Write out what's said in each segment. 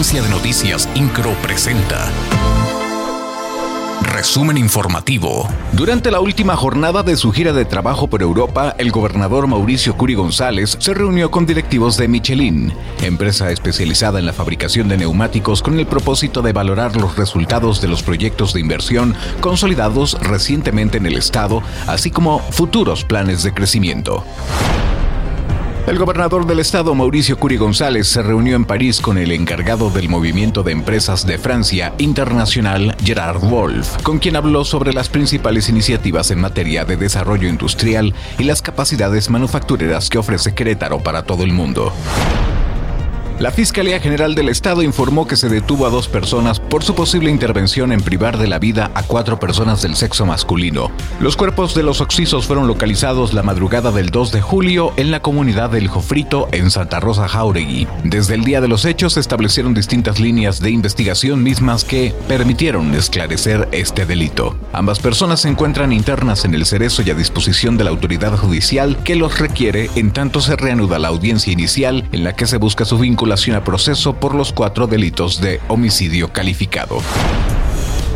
Agencia de Noticias Incro presenta. Resumen informativo. Durante la última jornada de su gira de trabajo por Europa, el gobernador Mauricio Curi González se reunió con directivos de Michelin, empresa especializada en la fabricación de neumáticos con el propósito de valorar los resultados de los proyectos de inversión consolidados recientemente en el Estado, así como futuros planes de crecimiento. El gobernador del estado, Mauricio Curi González, se reunió en París con el encargado del movimiento de empresas de Francia Internacional, Gerard Wolf, con quien habló sobre las principales iniciativas en materia de desarrollo industrial y las capacidades manufactureras que ofrece Querétaro para todo el mundo. La Fiscalía General del Estado informó que se detuvo a dos personas por su posible intervención en privar de la vida a cuatro personas del sexo masculino. Los cuerpos de los oxisos fueron localizados la madrugada del 2 de julio en la comunidad del Jofrito en Santa Rosa Jauregui. Desde el día de los hechos se establecieron distintas líneas de investigación mismas que permitieron esclarecer este delito. Ambas personas se encuentran internas en el cerezo y a disposición de la autoridad judicial que los requiere en tanto se reanuda la audiencia inicial en la que se busca su vínculo a proceso por los cuatro delitos de homicidio calificado.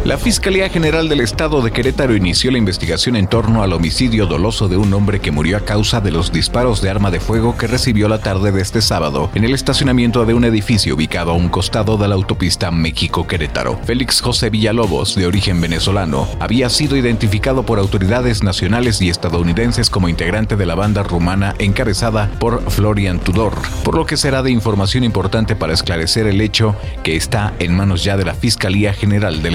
La Fiscalía General del Estado de Querétaro inició la investigación en torno al homicidio doloso de un hombre que murió a causa de los disparos de arma de fuego que recibió la tarde de este sábado en el estacionamiento de un edificio ubicado a un costado de la autopista México-Querétaro. Félix José Villalobos, de origen venezolano, había sido identificado por autoridades nacionales y estadounidenses como integrante de la banda rumana encabezada por Florian Tudor, por lo que será de información importante para esclarecer el hecho que está en manos ya de la Fiscalía General del